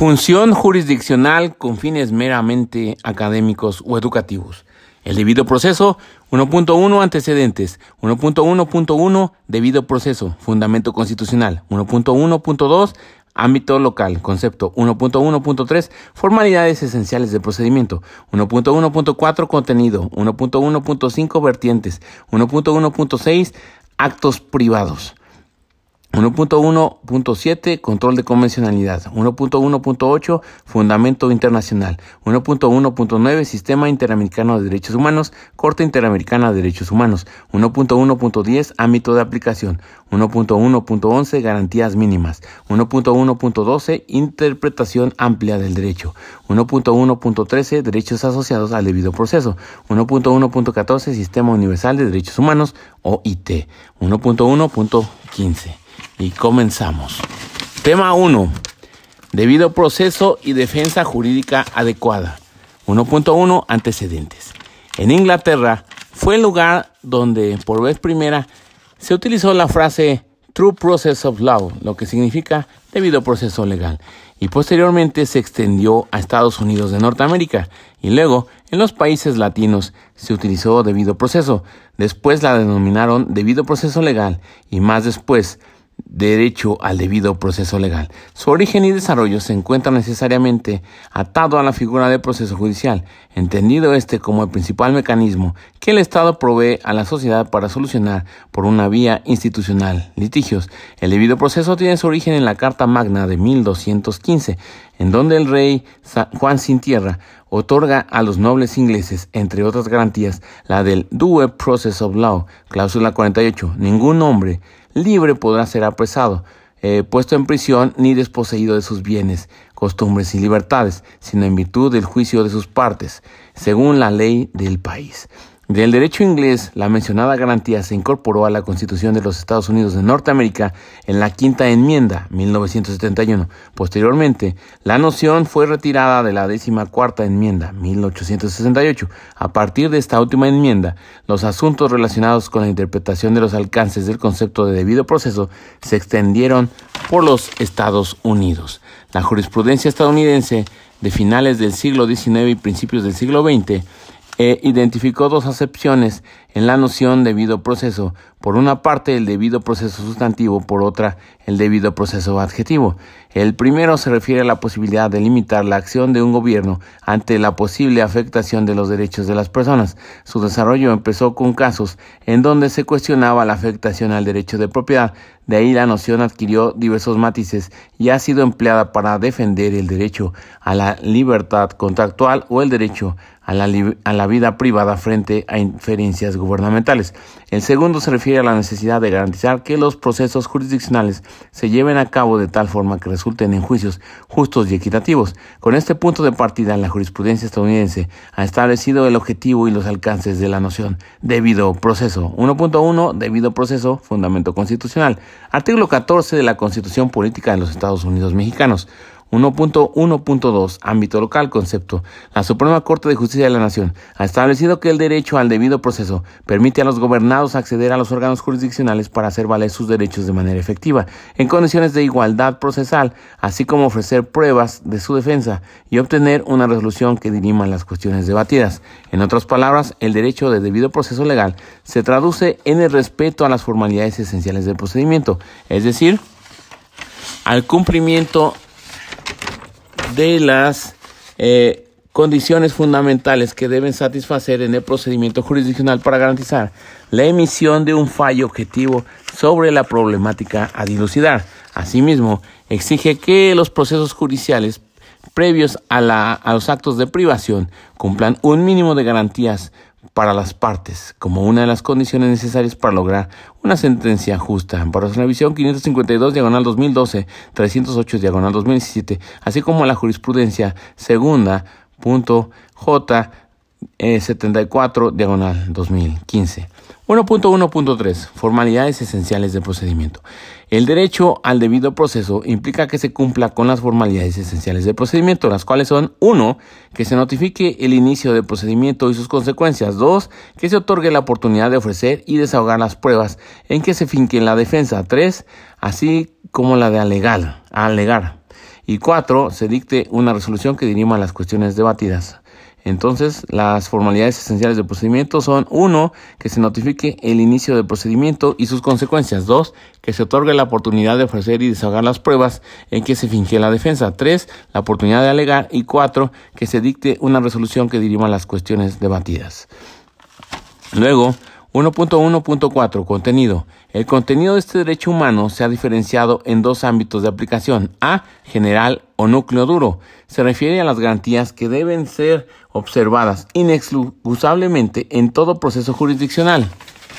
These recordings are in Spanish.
Función jurisdiccional con fines meramente académicos o educativos. El debido proceso 1.1 antecedentes, 1.1.1 debido proceso, fundamento constitucional, 1.1.2 ámbito local, concepto 1.1.3 formalidades esenciales de procedimiento, 1.1.4 contenido, 1.1.5 vertientes, 1.1.6 actos privados. 1.1.7 Control de convencionalidad. 1.1.8 Fundamento internacional. 1.1.9 Sistema Interamericano de Derechos Humanos. Corte Interamericana de Derechos Humanos. 1.1.10 Ámbito de aplicación. 1.1.11 Garantías mínimas. 1.1.12 Interpretación amplia del derecho. 1.1.13 Derechos asociados al debido proceso. 1.1.14 Sistema Universal de Derechos Humanos o IT. 1.1.15 y comenzamos. Tema 1. Debido proceso y defensa jurídica adecuada. 1.1. Antecedentes. En Inglaterra fue el lugar donde por vez primera se utilizó la frase True Process of Law, lo que significa debido proceso legal, y posteriormente se extendió a Estados Unidos de Norteamérica, y luego en los países latinos se utilizó debido proceso, después la denominaron debido proceso legal, y más después derecho al debido proceso legal. Su origen y desarrollo se encuentra necesariamente atado a la figura del proceso judicial, entendido este como el principal mecanismo que el Estado provee a la sociedad para solucionar por una vía institucional litigios. El debido proceso tiene su origen en la Carta Magna de 1215, en donde el rey Juan Sin Tierra otorga a los nobles ingleses, entre otras garantías, la del Due Process of Law, cláusula 48. Ningún hombre libre podrá ser apresado, eh, puesto en prisión ni desposeído de sus bienes, costumbres y libertades, sino en virtud del juicio de sus partes, según la ley del país. Del derecho inglés, la mencionada garantía se incorporó a la Constitución de los Estados Unidos de Norteamérica en la Quinta Enmienda, 1971. Posteriormente, la noción fue retirada de la décima cuarta enmienda, 1868. A partir de esta última enmienda, los asuntos relacionados con la interpretación de los alcances del concepto de debido proceso se extendieron por los Estados Unidos. La jurisprudencia estadounidense de finales del siglo XIX y principios del siglo XX e identificó dos acepciones en la noción debido proceso, por una parte el debido proceso sustantivo, por otra el debido proceso adjetivo. El primero se refiere a la posibilidad de limitar la acción de un gobierno ante la posible afectación de los derechos de las personas. Su desarrollo empezó con casos en donde se cuestionaba la afectación al derecho de propiedad, de ahí la noción adquirió diversos matices y ha sido empleada para defender el derecho a la libertad contractual o el derecho a la, vida privada frente a inferencias gubernamentales. El segundo se refiere a la necesidad de garantizar que los procesos jurisdiccionales se lleven a cabo de tal forma que resulten en juicios justos y equitativos. Con este punto de partida, la jurisprudencia estadounidense ha establecido el objetivo y los alcances de la noción debido proceso. 1.1 debido proceso, fundamento constitucional. Artículo 14 de la Constitución Política de los Estados Unidos Mexicanos. 1.1.2 Ámbito local concepto. La Suprema Corte de Justicia de la Nación ha establecido que el derecho al debido proceso permite a los gobernados acceder a los órganos jurisdiccionales para hacer valer sus derechos de manera efectiva, en condiciones de igualdad procesal, así como ofrecer pruebas de su defensa y obtener una resolución que dirima las cuestiones debatidas. En otras palabras, el derecho de debido proceso legal se traduce en el respeto a las formalidades esenciales del procedimiento, es decir, al cumplimiento de las eh, condiciones fundamentales que deben satisfacer en el procedimiento jurisdiccional para garantizar la emisión de un fallo objetivo sobre la problemática a dilucidar. Asimismo, exige que los procesos judiciales previos a, la, a los actos de privación cumplan un mínimo de garantías para las partes como una de las condiciones necesarias para lograr una sentencia justa. Para la visión 552 diagonal 2012, 308 diagonal 2017, así como la jurisprudencia segunda punto J 74 eh, diagonal 2015. 1.1.3 Formalidades esenciales del procedimiento. El derecho al debido proceso implica que se cumpla con las formalidades esenciales del procedimiento, las cuales son 1. Que se notifique el inicio del procedimiento y sus consecuencias. 2. Que se otorgue la oportunidad de ofrecer y desahogar las pruebas en que se finque la defensa. 3. Así como la de alegar. alegar Y cuatro, se dicte una resolución que dirima las cuestiones debatidas. Entonces, las formalidades esenciales del procedimiento son uno, que se notifique el inicio del procedimiento y sus consecuencias. Dos, que se otorgue la oportunidad de ofrecer y desahogar las pruebas en que se finge la defensa. Tres, la oportunidad de alegar. Y cuatro, que se dicte una resolución que dirima las cuestiones debatidas. Luego, 1.1.4 Contenido. El contenido de este derecho humano se ha diferenciado en dos ámbitos de aplicación. A. General o núcleo duro. Se refiere a las garantías que deben ser observadas inexcusablemente en todo proceso jurisdiccional.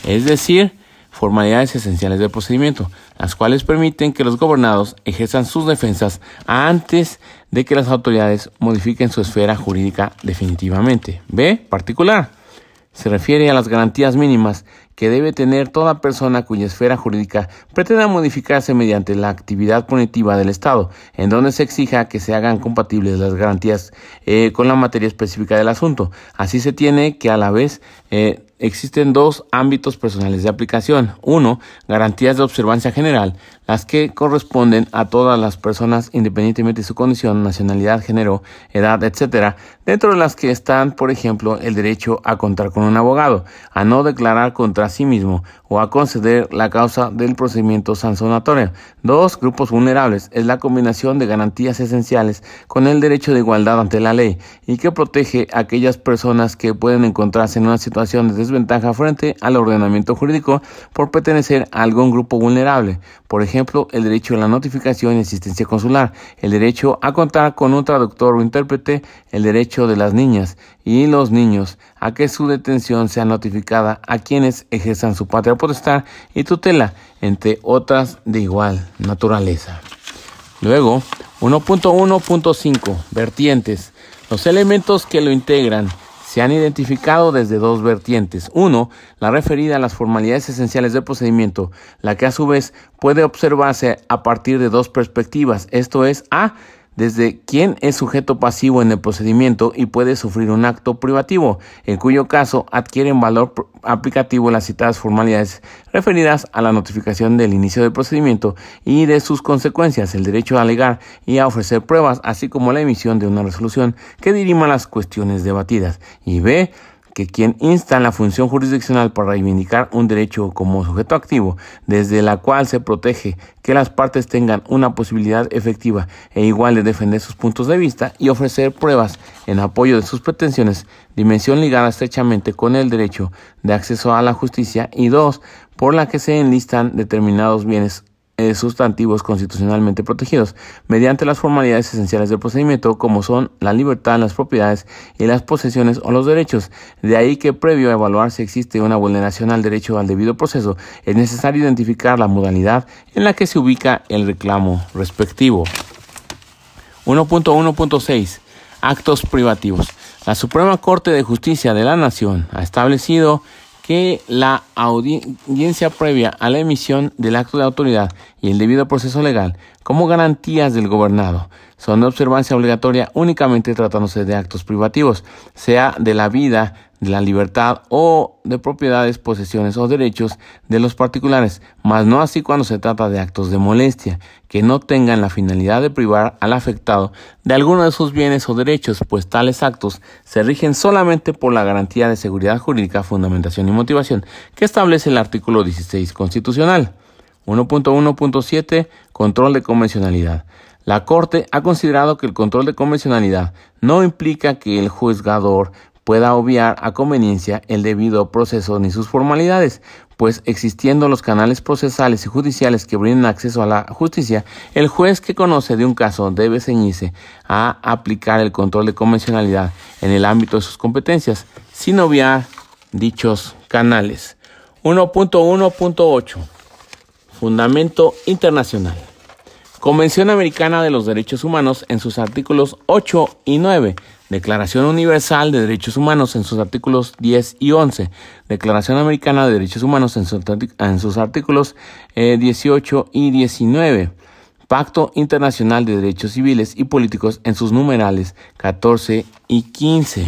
Es decir, formalidades esenciales del procedimiento, las cuales permiten que los gobernados ejerzan sus defensas antes de que las autoridades modifiquen su esfera jurídica definitivamente. B. Particular se refiere a las garantías mínimas que debe tener toda persona cuya esfera jurídica pretenda modificarse mediante la actividad punitiva del Estado, en donde se exija que se hagan compatibles las garantías eh, con la materia específica del asunto. Así se tiene que a la vez eh, existen dos ámbitos personales de aplicación. Uno, garantías de observancia general, las que corresponden a todas las personas independientemente de su condición, nacionalidad, género, edad, etc., dentro de las que están, por ejemplo, el derecho a contar con un abogado, a no declarar contra sí mismo o a conceder la causa del procedimiento sancionatorio. Dos, grupos vulnerables, es la combinación de garantías esenciales con el derecho de igualdad ante la ley y que protege a aquellas personas que pueden encontrarse en una situación de desventaja frente al ordenamiento jurídico por pertenecer a algún grupo vulnerable. Por ejemplo, el derecho a la notificación y asistencia consular, el derecho a contar con un traductor o intérprete, el derecho de las niñas y los niños a que su detención sea notificada a quienes ejerzan su patria potestad y tutela, entre otras de igual naturaleza. Luego, 1.1.5 Vertientes. Los elementos que lo integran se han identificado desde dos vertientes. Uno, la referida a las formalidades esenciales del procedimiento, la que a su vez puede observarse a partir de dos perspectivas, esto es, A, desde quién es sujeto pasivo en el procedimiento y puede sufrir un acto privativo, en cuyo caso adquieren valor aplicativo las citadas formalidades referidas a la notificación del inicio del procedimiento y de sus consecuencias, el derecho a alegar y a ofrecer pruebas, así como la emisión de una resolución que dirima las cuestiones debatidas. Y B, que quien insta en la función jurisdiccional para reivindicar un derecho como sujeto activo, desde la cual se protege que las partes tengan una posibilidad efectiva e igual de defender sus puntos de vista y ofrecer pruebas en apoyo de sus pretensiones, dimensión ligada estrechamente con el derecho de acceso a la justicia y dos, por la que se enlistan determinados bienes eh, sustantivos constitucionalmente protegidos mediante las formalidades esenciales del procedimiento como son la libertad, las propiedades y las posesiones o los derechos. De ahí que previo a evaluar si existe una vulneración al derecho al debido proceso es necesario identificar la modalidad en la que se ubica el reclamo respectivo. 1.1.6 Actos privativos. La Suprema Corte de Justicia de la Nación ha establecido que la audiencia previa a la emisión del acto de autoridad y el debido proceso legal como garantías del gobernado son de observancia obligatoria únicamente tratándose de actos privativos, sea de la vida, de la libertad o de propiedades, posesiones o derechos de los particulares, mas no así cuando se trata de actos de molestia, que no tengan la finalidad de privar al afectado de alguno de sus bienes o derechos, pues tales actos se rigen solamente por la garantía de seguridad jurídica, fundamentación y motivación que establece el artículo 16 constitucional. 1.1.7 Control de convencionalidad. La Corte ha considerado que el control de convencionalidad no implica que el juzgador pueda obviar a conveniencia el debido proceso ni sus formalidades, pues existiendo los canales procesales y judiciales que brinden acceso a la justicia, el juez que conoce de un caso debe ceñirse a aplicar el control de convencionalidad en el ámbito de sus competencias, sin obviar dichos canales. 1.1.8 Fundamento Internacional Convención Americana de los Derechos Humanos en sus artículos 8 y 9, Declaración Universal de Derechos Humanos en sus artículos 10 y 11, Declaración Americana de Derechos Humanos en, sus artículos 18 eh, y 19, Pacto Internacional de Derechos Civiles y Políticos en sus numerales 14 y 15.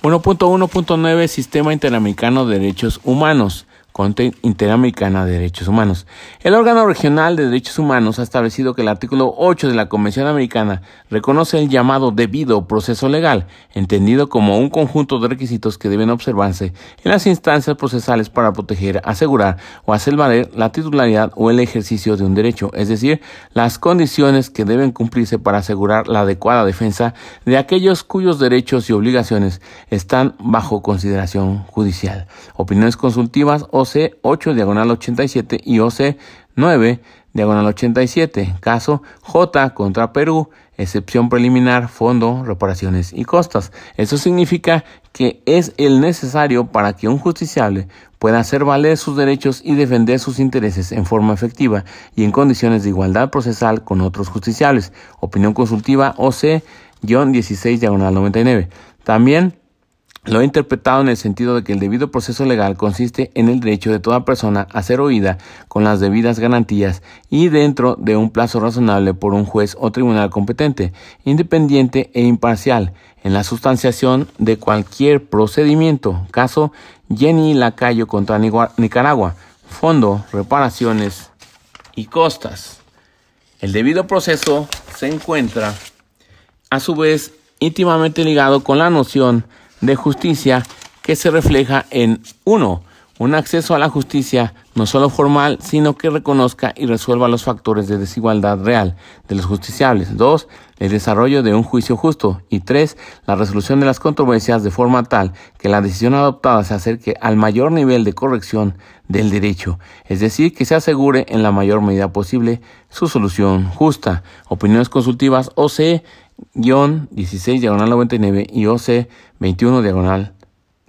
1.1.9 Sistema Interamericano de Derechos Humanos Corte Interamericana de Derechos Humanos. El órgano regional de derechos humanos ha establecido que el artículo 8 de la Convención Americana reconoce el llamado debido proceso legal, entendido como un conjunto de requisitos que deben observarse en las instancias procesales para proteger, asegurar o hacer valer la titularidad o el ejercicio de un derecho, es decir, las condiciones que deben cumplirse para asegurar la adecuada defensa de aquellos cuyos derechos y obligaciones están bajo consideración judicial. Opiniones consultivas OC 8 diagonal 87 y OC 9 diagonal 87. Caso J contra Perú, excepción preliminar, fondo, reparaciones y costas. Eso significa que es el necesario para que un justiciable pueda hacer valer sus derechos y defender sus intereses en forma efectiva y en condiciones de igualdad procesal con otros justiciables. Opinión consultiva OC-16 diagonal 99. También lo he interpretado en el sentido de que el debido proceso legal consiste en el derecho de toda persona a ser oída con las debidas garantías y dentro de un plazo razonable por un juez o tribunal competente, independiente e imparcial en la sustanciación de cualquier procedimiento. Caso Jenny Lacayo contra Nicaragua. Fondo, reparaciones y costas. El debido proceso se encuentra a su vez íntimamente ligado con la noción de justicia que se refleja en uno, Un acceso a la justicia no solo formal, sino que reconozca y resuelva los factores de desigualdad real de los justiciables. 2. El desarrollo de un juicio justo. Y 3. La resolución de las controversias de forma tal que la decisión adoptada se acerque al mayor nivel de corrección del derecho, es decir, que se asegure en la mayor medida posible su solución justa. Opiniones consultivas OC 16 diagonal 99 y OC 21 diagonal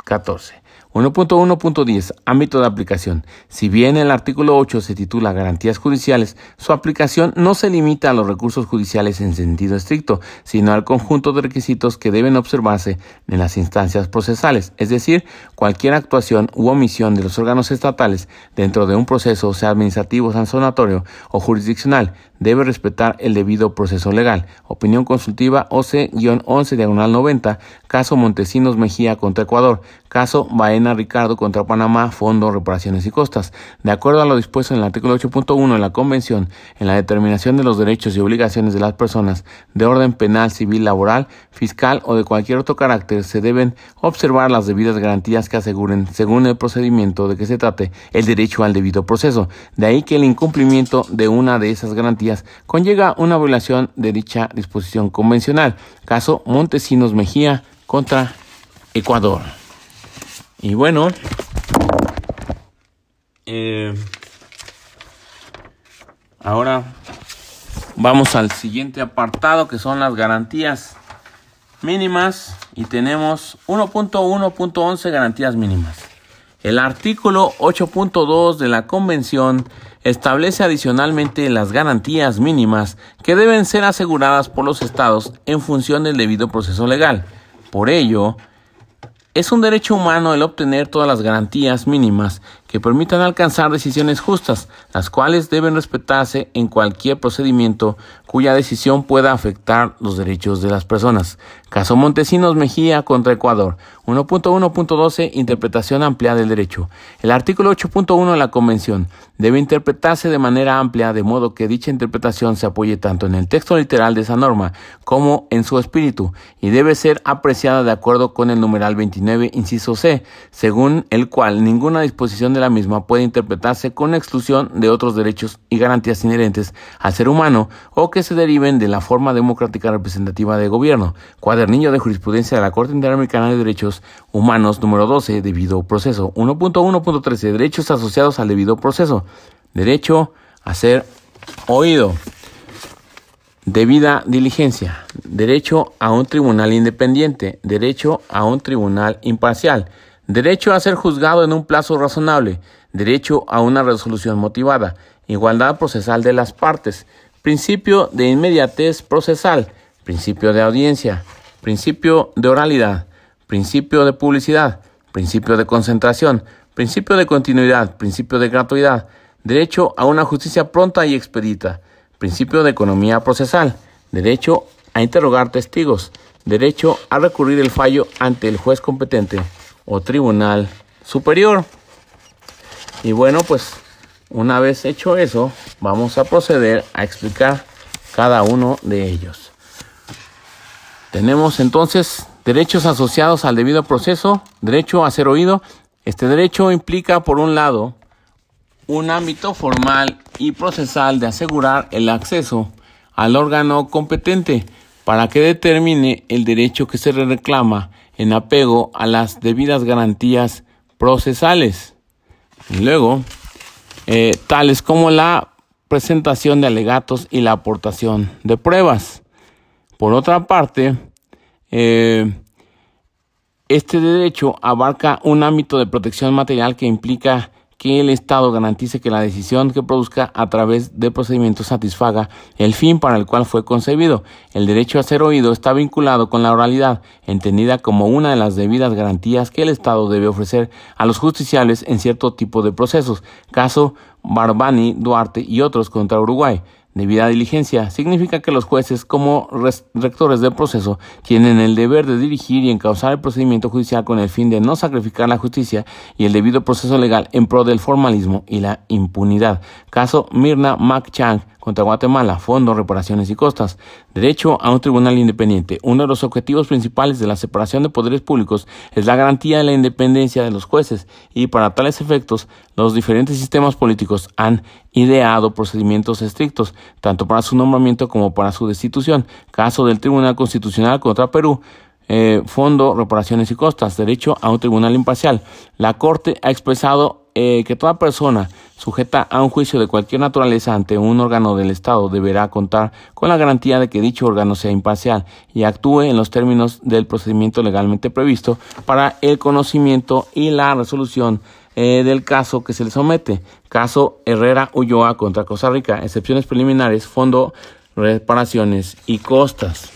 14. 1.1.10 Ámbito de aplicación. Si bien el artículo 8 se titula Garantías judiciales, su aplicación no se limita a los recursos judiciales en sentido estricto, sino al conjunto de requisitos que deben observarse en las instancias procesales, es decir, cualquier actuación u omisión de los órganos estatales dentro de un proceso, sea administrativo, sancionatorio o jurisdiccional, debe respetar el debido proceso legal. Opinión consultiva OC-11 diagonal 90, caso Montesinos Mejía contra Ecuador, caso Baena Ricardo contra Panamá, Fondo, Reparaciones y Costas. De acuerdo a lo dispuesto en el artículo 8.1 de la Convención, en la determinación de los derechos y obligaciones de las personas de orden penal, civil, laboral, fiscal o de cualquier otro carácter, se deben observar las debidas garantías que aseguren, según el procedimiento de que se trate, el derecho al debido proceso. De ahí que el incumplimiento de una de esas garantías conlleva una violación de dicha disposición convencional. Caso Montesinos Mejía contra Ecuador. Y bueno, eh, ahora vamos al siguiente apartado que son las garantías mínimas y tenemos 1.1.11 garantías mínimas. El artículo 8.2 de la Convención establece adicionalmente las garantías mínimas que deben ser aseguradas por los estados en función del debido proceso legal. Por ello, es un derecho humano el obtener todas las garantías mínimas que permitan alcanzar decisiones justas, las cuales deben respetarse en cualquier procedimiento cuya decisión pueda afectar los derechos de las personas. Caso Montesinos Mejía contra Ecuador. 1.1.12 Interpretación amplia del derecho. El artículo 8.1 de la Convención debe interpretarse de manera amplia de modo que dicha interpretación se apoye tanto en el texto literal de esa norma como en su espíritu y debe ser apreciada de acuerdo con el numeral 29 inciso C, según el cual ninguna disposición de la misma puede interpretarse con exclusión de otros derechos y garantías inherentes al ser humano o que se deriven de la forma democrática representativa de gobierno. Cuadernillo de jurisprudencia de la Corte Interamericana de Derechos Humanos número 12, debido proceso. 1.1.13, derechos asociados al debido proceso. Derecho a ser oído. Debida diligencia. Derecho a un tribunal independiente. Derecho a un tribunal imparcial Derecho a ser juzgado en un plazo razonable. Derecho a una resolución motivada. Igualdad procesal de las partes. Principio de inmediatez procesal. Principio de audiencia. Principio de oralidad. Principio de publicidad. Principio de concentración. Principio de continuidad. Principio de gratuidad. Derecho a una justicia pronta y expedita. Principio de economía procesal. Derecho a interrogar testigos. Derecho a recurrir el fallo ante el juez competente o tribunal superior. Y bueno, pues una vez hecho eso, vamos a proceder a explicar cada uno de ellos. Tenemos entonces derechos asociados al debido proceso, derecho a ser oído. Este derecho implica, por un lado, un ámbito formal y procesal de asegurar el acceso al órgano competente para que determine el derecho que se reclama en apego a las debidas garantías procesales. Luego, eh, tales como la presentación de alegatos y la aportación de pruebas. Por otra parte, eh, este derecho abarca un ámbito de protección material que implica que el Estado garantice que la decisión que produzca a través de procedimientos satisfaga el fin para el cual fue concebido. El derecho a ser oído está vinculado con la oralidad, entendida como una de las debidas garantías que el Estado debe ofrecer a los justiciables en cierto tipo de procesos. Caso Barbani, Duarte y otros contra Uruguay. Debida diligencia significa que los jueces, como rectores del proceso, tienen el deber de dirigir y encauzar el procedimiento judicial con el fin de no sacrificar la justicia y el debido proceso legal en pro del formalismo y la impunidad. Caso Mirna Chang contra Guatemala, Fondo, Reparaciones y Costas. Derecho a un tribunal independiente. Uno de los objetivos principales de la separación de poderes públicos es la garantía de la independencia de los jueces y para tales efectos los diferentes sistemas políticos han ideado procedimientos estrictos, tanto para su nombramiento como para su destitución. Caso del Tribunal Constitucional contra Perú. Eh, fondo, reparaciones y costas, derecho a un tribunal imparcial. La Corte ha expresado eh, que toda persona sujeta a un juicio de cualquier naturaleza ante un órgano del Estado deberá contar con la garantía de que dicho órgano sea imparcial y actúe en los términos del procedimiento legalmente previsto para el conocimiento y la resolución eh, del caso que se le somete. Caso Herrera Ulloa contra Costa Rica, excepciones preliminares, fondo, reparaciones y costas.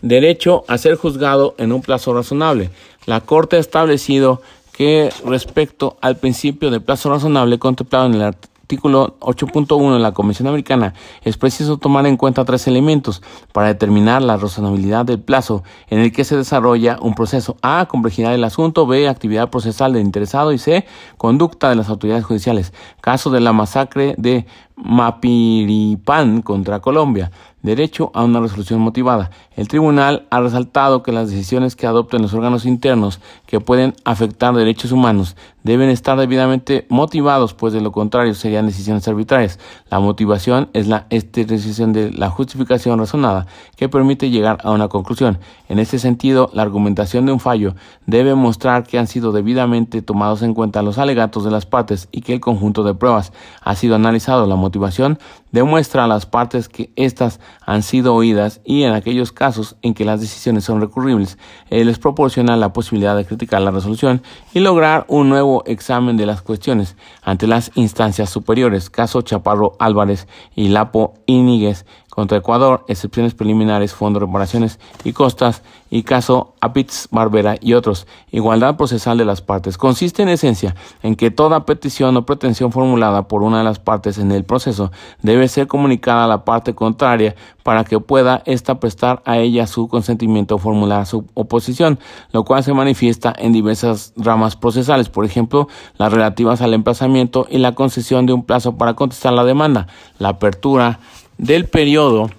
Derecho a ser juzgado en un plazo razonable. La Corte ha establecido que respecto al principio de plazo razonable contemplado en el artículo 8.1 de la Convención Americana, es preciso tomar en cuenta tres elementos para determinar la razonabilidad del plazo en el que se desarrolla un proceso. A. Complejidad del asunto. B. Actividad procesal del interesado. Y C. Conducta de las autoridades judiciales. Caso de la masacre de Mapiripán contra Colombia derecho a una resolución motivada. El tribunal ha resaltado que las decisiones que adopten los órganos internos que pueden afectar derechos humanos deben estar debidamente motivados, pues de lo contrario serían decisiones arbitrarias. La motivación es la decisión de la justificación razonada que permite llegar a una conclusión. En este sentido, la argumentación de un fallo debe mostrar que han sido debidamente tomados en cuenta los alegatos de las partes y que el conjunto de pruebas ha sido analizado. La motivación motivación demuestra a las partes que éstas han sido oídas y en aquellos casos en que las decisiones son recurribles, eh, les proporciona la posibilidad de criticar la resolución y lograr un nuevo examen de las cuestiones ante las instancias superiores. Caso Chaparro Álvarez y Lapo Íñiguez contra Ecuador, excepciones preliminares, fondo de reparaciones y costas, y caso Apitz, Barbera y otros. Igualdad procesal de las partes. Consiste en esencia en que toda petición o pretensión formulada por una de las partes en el proceso debe ser comunicada a la parte contraria para que pueda ésta prestar a ella su consentimiento o formular su oposición, lo cual se manifiesta en diversas ramas procesales, por ejemplo, las relativas al emplazamiento y la concesión de un plazo para contestar la demanda, la apertura, del periodo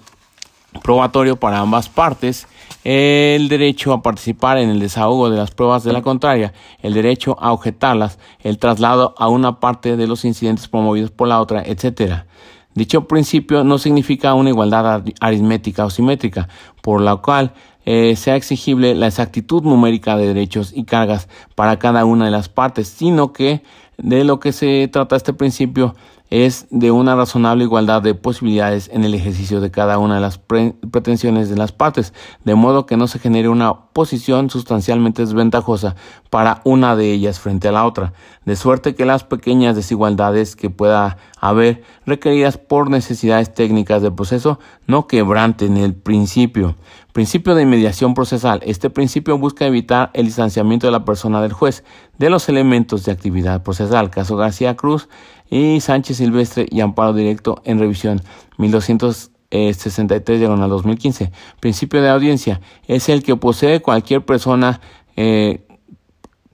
probatorio para ambas partes, el derecho a participar en el desahogo de las pruebas de la contraria, el derecho a objetarlas, el traslado a una parte de los incidentes promovidos por la otra, etc. Dicho principio no significa una igualdad aritmética o simétrica, por la cual eh, sea exigible la exactitud numérica de derechos y cargas para cada una de las partes, sino que de lo que se trata este principio es de una razonable igualdad de posibilidades en el ejercicio de cada una de las pretensiones de las partes, de modo que no se genere una posición sustancialmente desventajosa para una de ellas frente a la otra, de suerte que las pequeñas desigualdades que pueda haber requeridas por necesidades técnicas del proceso no quebranten el principio. Principio de mediación procesal. Este principio busca evitar el distanciamiento de la persona del juez de los elementos de actividad procesal. Caso García Cruz y Sánchez Silvestre y Amparo Directo en revisión 1263 diagonal 2015. Principio de audiencia es el que posee cualquier persona eh,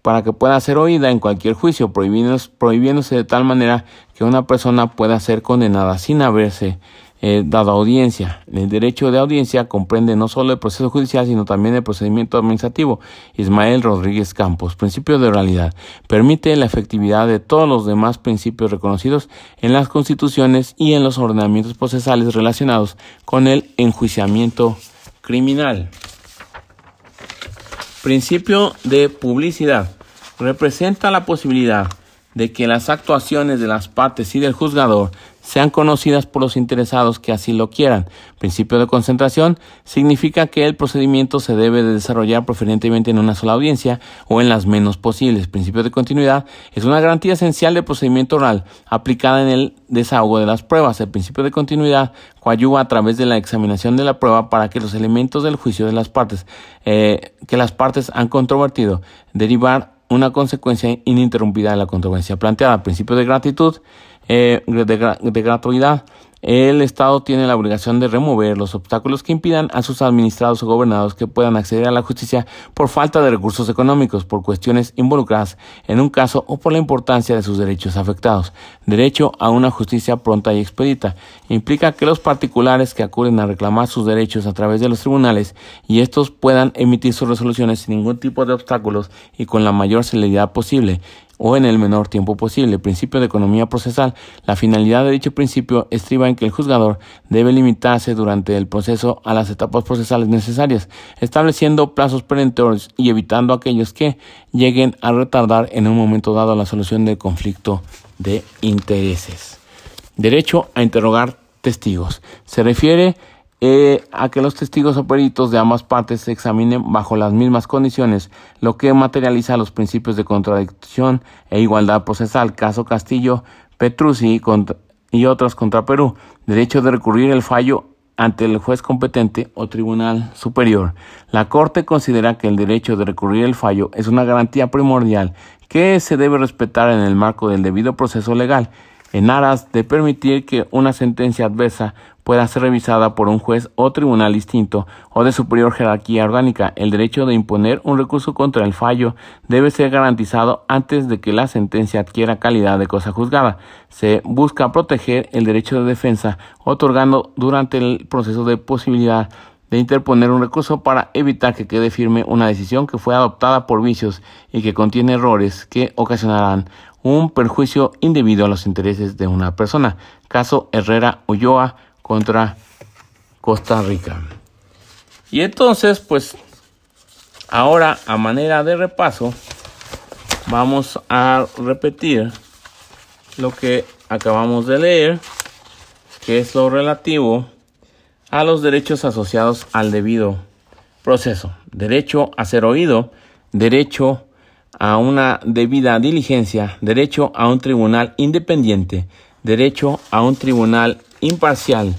para que pueda ser oída en cualquier juicio, prohibiéndose de tal manera que una persona pueda ser condenada sin haberse eh, dado audiencia. El derecho de audiencia comprende no solo el proceso judicial, sino también el procedimiento administrativo. Ismael Rodríguez Campos, principio de oralidad, permite la efectividad de todos los demás principios reconocidos en las constituciones y en los ordenamientos procesales relacionados con el enjuiciamiento criminal. Principio de publicidad. Representa la posibilidad de que las actuaciones de las partes y del juzgador sean conocidas por los interesados que así lo quieran. Principio de concentración significa que el procedimiento se debe de desarrollar preferentemente en una sola audiencia o en las menos posibles. Principio de continuidad es una garantía esencial del procedimiento oral aplicada en el desahogo de las pruebas. El principio de continuidad coadyuva a través de la examinación de la prueba para que los elementos del juicio de las partes eh, que las partes han controvertido derivar una consecuencia ininterrumpida de la controversia planteada. Principio de gratitud eh, de, gratuidad. El Estado tiene la obligación de remover los obstáculos que impidan a sus administrados o gobernados que puedan acceder a la justicia por falta de recursos económicos, por cuestiones involucradas en un caso o por la importancia de sus derechos afectados. Derecho a una justicia pronta y expedita implica que los particulares que acuden a reclamar sus derechos a través de los tribunales y estos puedan emitir sus resoluciones sin ningún tipo de obstáculos y con la mayor celeridad posible o en el menor tiempo posible. Principio de economía procesal. La finalidad de dicho principio estriba en que el juzgador debe limitarse durante el proceso a las etapas procesales necesarias, estableciendo plazos perentorios y evitando aquellos que lleguen a retardar en un momento dado la solución del conflicto de intereses. Derecho a interrogar testigos. Se refiere eh, a que los testigos o peritos de ambas partes se examinen bajo las mismas condiciones, lo que materializa los principios de contradicción e igualdad procesal. Caso Castillo, Petrucci y otros contra Perú. Derecho de recurrir el fallo ante el juez competente o tribunal superior. La Corte considera que el derecho de recurrir el fallo es una garantía primordial que se debe respetar en el marco del debido proceso legal en aras de permitir que una sentencia adversa pueda ser revisada por un juez o tribunal distinto o de superior jerarquía orgánica. El derecho de imponer un recurso contra el fallo debe ser garantizado antes de que la sentencia adquiera calidad de cosa juzgada. Se busca proteger el derecho de defensa otorgando durante el proceso de posibilidad de interponer un recurso para evitar que quede firme una decisión que fue adoptada por vicios y que contiene errores que ocasionarán un perjuicio indebido a los intereses de una persona. Caso Herrera Ulloa contra Costa Rica. Y entonces, pues, ahora a manera de repaso, vamos a repetir lo que acabamos de leer, que es lo relativo a los derechos asociados al debido proceso. Derecho a ser oído, derecho a una debida diligencia, derecho a un tribunal independiente, derecho a un tribunal imparcial,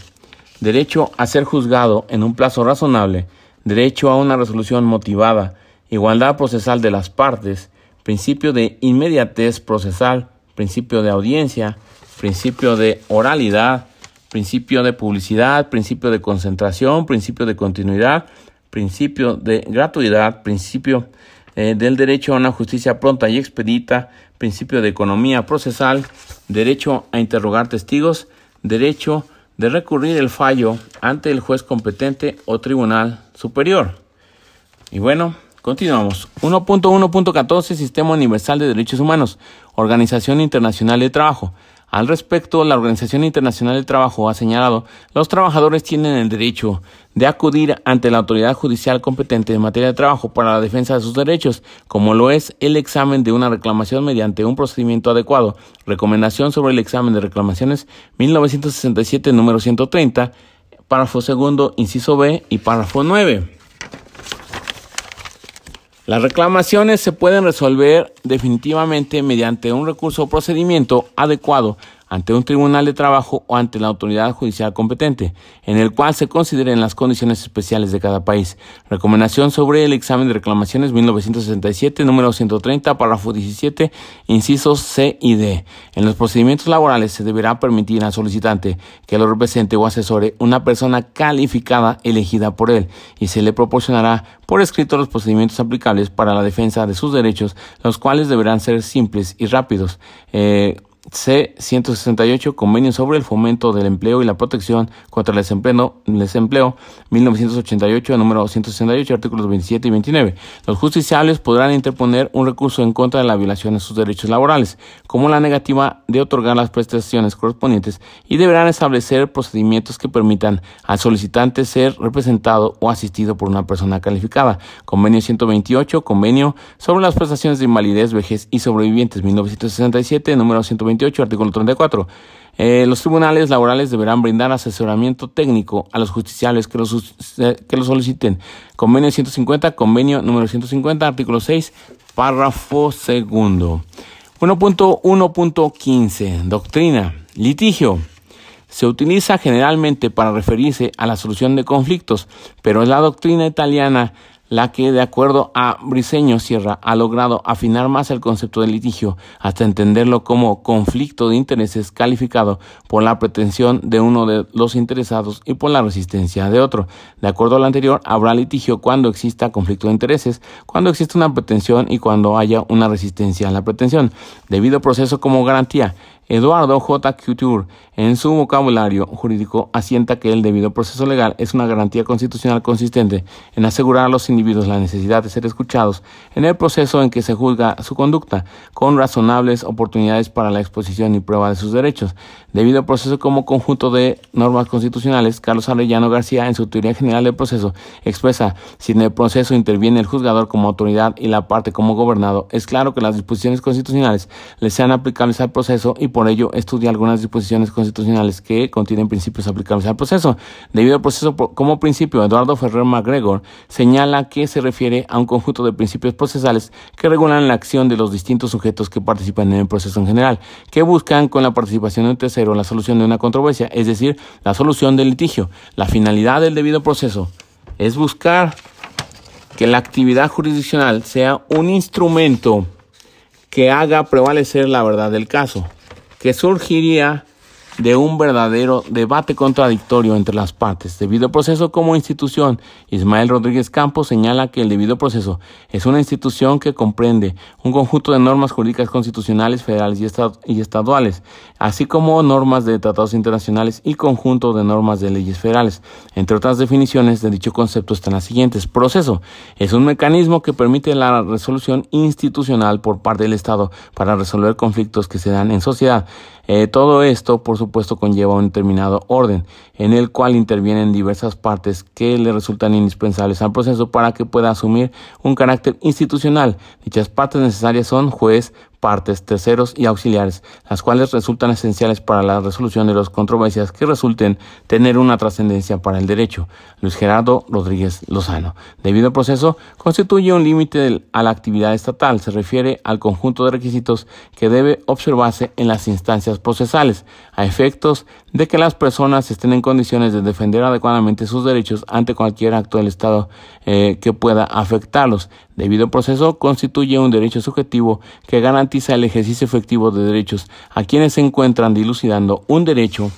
derecho a ser juzgado en un plazo razonable, derecho a una resolución motivada, igualdad procesal de las partes, principio de inmediatez procesal, principio de audiencia, principio de oralidad, principio de publicidad, principio de concentración, principio de continuidad, principio de gratuidad, principio eh, del derecho a una justicia pronta y expedita, principio de economía procesal, derecho a interrogar testigos, derecho de recurrir el fallo ante el juez competente o tribunal superior. Y bueno, continuamos. 1.1.14 Sistema Universal de Derechos Humanos, Organización Internacional de Trabajo. Al respecto, la Organización Internacional del Trabajo ha señalado, los trabajadores tienen el derecho de acudir ante la autoridad judicial competente en materia de trabajo para la defensa de sus derechos, como lo es el examen de una reclamación mediante un procedimiento adecuado. Recomendación sobre el examen de reclamaciones 1967, número 130, párrafo segundo, inciso B y párrafo 9. Las reclamaciones se pueden resolver definitivamente mediante un recurso o procedimiento adecuado ante un tribunal de trabajo o ante la autoridad judicial competente, en el cual se consideren las condiciones especiales de cada país. Recomendación sobre el examen de reclamaciones 1967, número 130, párrafo 17, incisos C y D. En los procedimientos laborales se deberá permitir al solicitante que lo represente o asesore una persona calificada elegida por él y se le proporcionará por escrito los procedimientos aplicables para la defensa de sus derechos, los cuales deberán ser simples y rápidos. Eh, C-168, Convenio sobre el Fomento del Empleo y la Protección contra el Desempleo, desempleo 1988, número 168, artículos 27 y 29. Los justiciables podrán interponer un recurso en contra de la violación de sus derechos laborales, como la negativa de otorgar las prestaciones correspondientes, y deberán establecer procedimientos que permitan al solicitante ser representado o asistido por una persona calificada. Convenio 128, Convenio sobre las prestaciones de invalidez, vejez y sobrevivientes 1967, número 128 artículo 34. Eh, los tribunales laborales deberán brindar asesoramiento técnico a los justiciables que los, eh, que lo soliciten. Convenio 150, convenio número 150, artículo 6, párrafo segundo. 1.1.15. Doctrina. Litigio. Se utiliza generalmente para referirse a la solución de conflictos, pero es la doctrina italiana la que, de acuerdo a Briceño Sierra, ha logrado afinar más el concepto de litigio hasta entenderlo como conflicto de intereses calificado por la pretensión de uno de los interesados y por la resistencia de otro. De acuerdo a lo anterior, habrá litigio cuando exista conflicto de intereses, cuando exista una pretensión y cuando haya una resistencia a la pretensión. Debido proceso como garantía, Eduardo J. Couture, en su vocabulario jurídico, asienta que el debido proceso legal es una garantía constitucional consistente en asegurar a los individuos la necesidad de ser escuchados en el proceso en que se juzga su conducta, con razonables oportunidades para la exposición y prueba de sus derechos. Debido proceso como conjunto de normas constitucionales, Carlos Arellano García, en su teoría general del proceso, expresa si en el proceso interviene el juzgador como autoridad y la parte como gobernado, es claro que las disposiciones constitucionales le sean aplicables al proceso y por por ello estudia algunas disposiciones constitucionales que contienen principios aplicables al proceso. Debido al proceso como principio, Eduardo Ferrer MacGregor señala que se refiere a un conjunto de principios procesales que regulan la acción de los distintos sujetos que participan en el proceso en general, que buscan con la participación de un tercero la solución de una controversia, es decir, la solución del litigio. La finalidad del debido proceso es buscar que la actividad jurisdiccional sea un instrumento que haga prevalecer la verdad del caso que surgiría de un verdadero debate contradictorio entre las partes. Debido proceso como institución, Ismael Rodríguez Campos señala que el debido proceso es una institución que comprende un conjunto de normas jurídicas constitucionales federales y, estaduales, así como normas de tratados internacionales y conjunto de normas de leyes federales. Entre otras definiciones de dicho concepto están las siguientes. Proceso es un mecanismo que permite la resolución institucional por parte del Estado para resolver conflictos que se dan en sociedad. Eh, todo esto, por supuesto, conlleva un determinado orden, en el cual intervienen diversas partes que le resultan indispensables al proceso para que pueda asumir un carácter institucional. Dichas partes necesarias son juez, partes, terceros y auxiliares, las cuales resultan esenciales para la resolución de las controversias que resulten tener una trascendencia para el derecho. Luis Gerardo Rodríguez Lozano. Debido al proceso, constituye un límite a la actividad estatal. Se refiere al conjunto de requisitos que debe observarse en las instancias procesales, a efectos de que las personas estén en condiciones de defender adecuadamente sus derechos ante cualquier acto del Estado eh, que pueda afectarlos. Debido proceso, constituye un derecho subjetivo que garantiza el ejercicio efectivo de derechos a quienes se encuentran dilucidando un derecho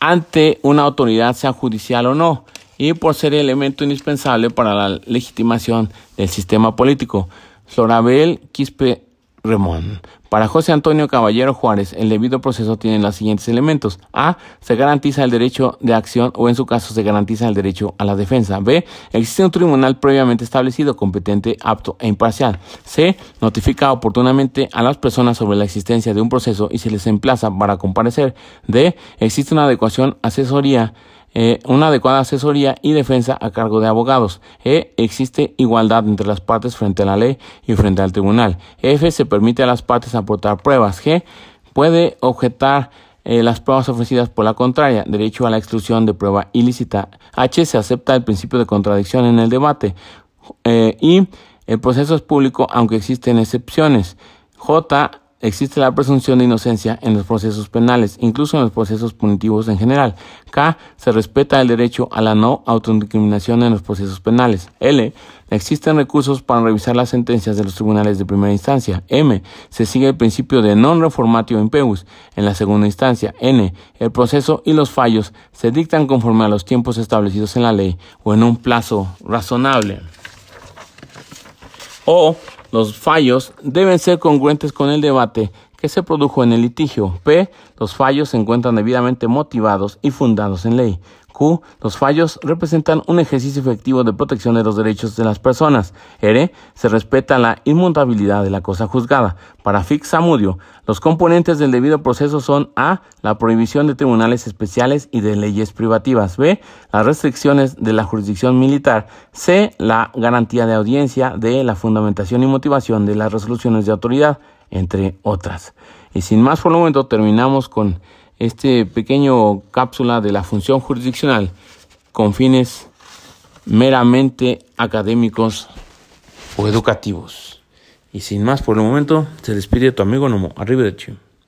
ante una autoridad, sea judicial o no, y por ser elemento indispensable para la legitimación del sistema político. Florabel Quispe Remón. Para José Antonio Caballero Juárez, el debido proceso tiene los siguientes elementos. A. Se garantiza el derecho de acción o en su caso se garantiza el derecho a la defensa. B. Existe un tribunal previamente establecido, competente, apto e imparcial. C. Notifica oportunamente a las personas sobre la existencia de un proceso y se les emplaza para comparecer. D. Existe una adecuación asesoría eh, una adecuada asesoría y defensa a cargo de abogados. E. Existe igualdad entre las partes frente a la ley y frente al tribunal. F. Se permite a las partes aportar pruebas. G. Puede objetar eh, las pruebas ofrecidas por la contraria, derecho a la exclusión de prueba ilícita. H. Se acepta el principio de contradicción en el debate. Y el proceso es público aunque existen excepciones. J existe la presunción de inocencia en los procesos penales, incluso en los procesos punitivos en general. K. Se respeta el derecho a la no autodeterminación en los procesos penales. L. Existen recursos para revisar las sentencias de los tribunales de primera instancia. M. Se sigue el principio de non reformatio impeus en la segunda instancia. N. El proceso y los fallos se dictan conforme a los tiempos establecidos en la ley o en un plazo razonable. O los fallos deben ser congruentes con el debate que se produjo en el litigio. P. Los fallos se encuentran debidamente motivados y fundados en ley. Los fallos representan un ejercicio efectivo de protección de los derechos de las personas. R. Se respeta la inmutabilidad de la cosa juzgada. Para Fix Samudio, los componentes del debido proceso son A. La prohibición de tribunales especiales y de leyes privativas. B. Las restricciones de la jurisdicción militar. C. La garantía de audiencia. D. La fundamentación y motivación de las resoluciones de autoridad, entre otras. Y sin más por el momento terminamos con este pequeño cápsula de la función jurisdiccional con fines meramente académicos o educativos. Y sin más por el momento, se despide tu amigo Nomo. Arriba de